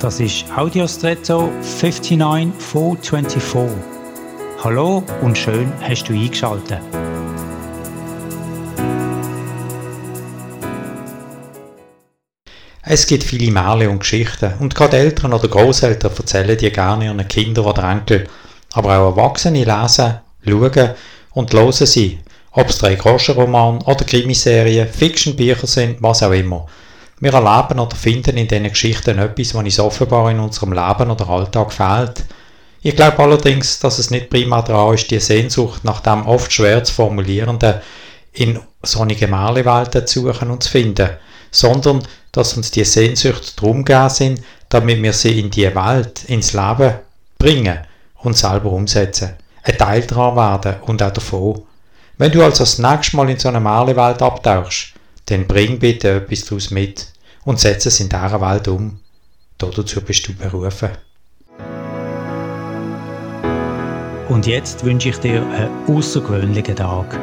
Das ist Audiostretto 59424. Hallo und schön hast du eingeschaltet. Es gibt viele Male und Geschichten und gerade Eltern oder Großeltern erzählen die gerne ihren Kindern oder Enkel, aber auch Erwachsene lesen, schauen und hören sie, ob es drei Groschenroman oder Krimiserien, Fiction-Bücher sind, was auch immer – wir erleben oder finden in diesen Geschichten etwas, was uns offenbar in unserem Leben oder Alltag fehlt. Ich glaube allerdings, dass es nicht prima daran ist, die Sehnsucht nach dem oft schwer zu formulierenden in sonnige Malewelten zu suchen und zu finden, sondern dass uns die Sehnsucht darum gegeben sind, damit wir sie in die Welt, ins Leben bringen und selber umsetzen. Ein Teil daran werden und auch davon. Wenn du also das nächste Mal in so eine Malewelt abtauchst, dann bring bitte etwas daraus mit und setze es in dieser Welt um. Dazu bist du berufen. Und jetzt wünsche ich dir einen außergewöhnlichen Tag.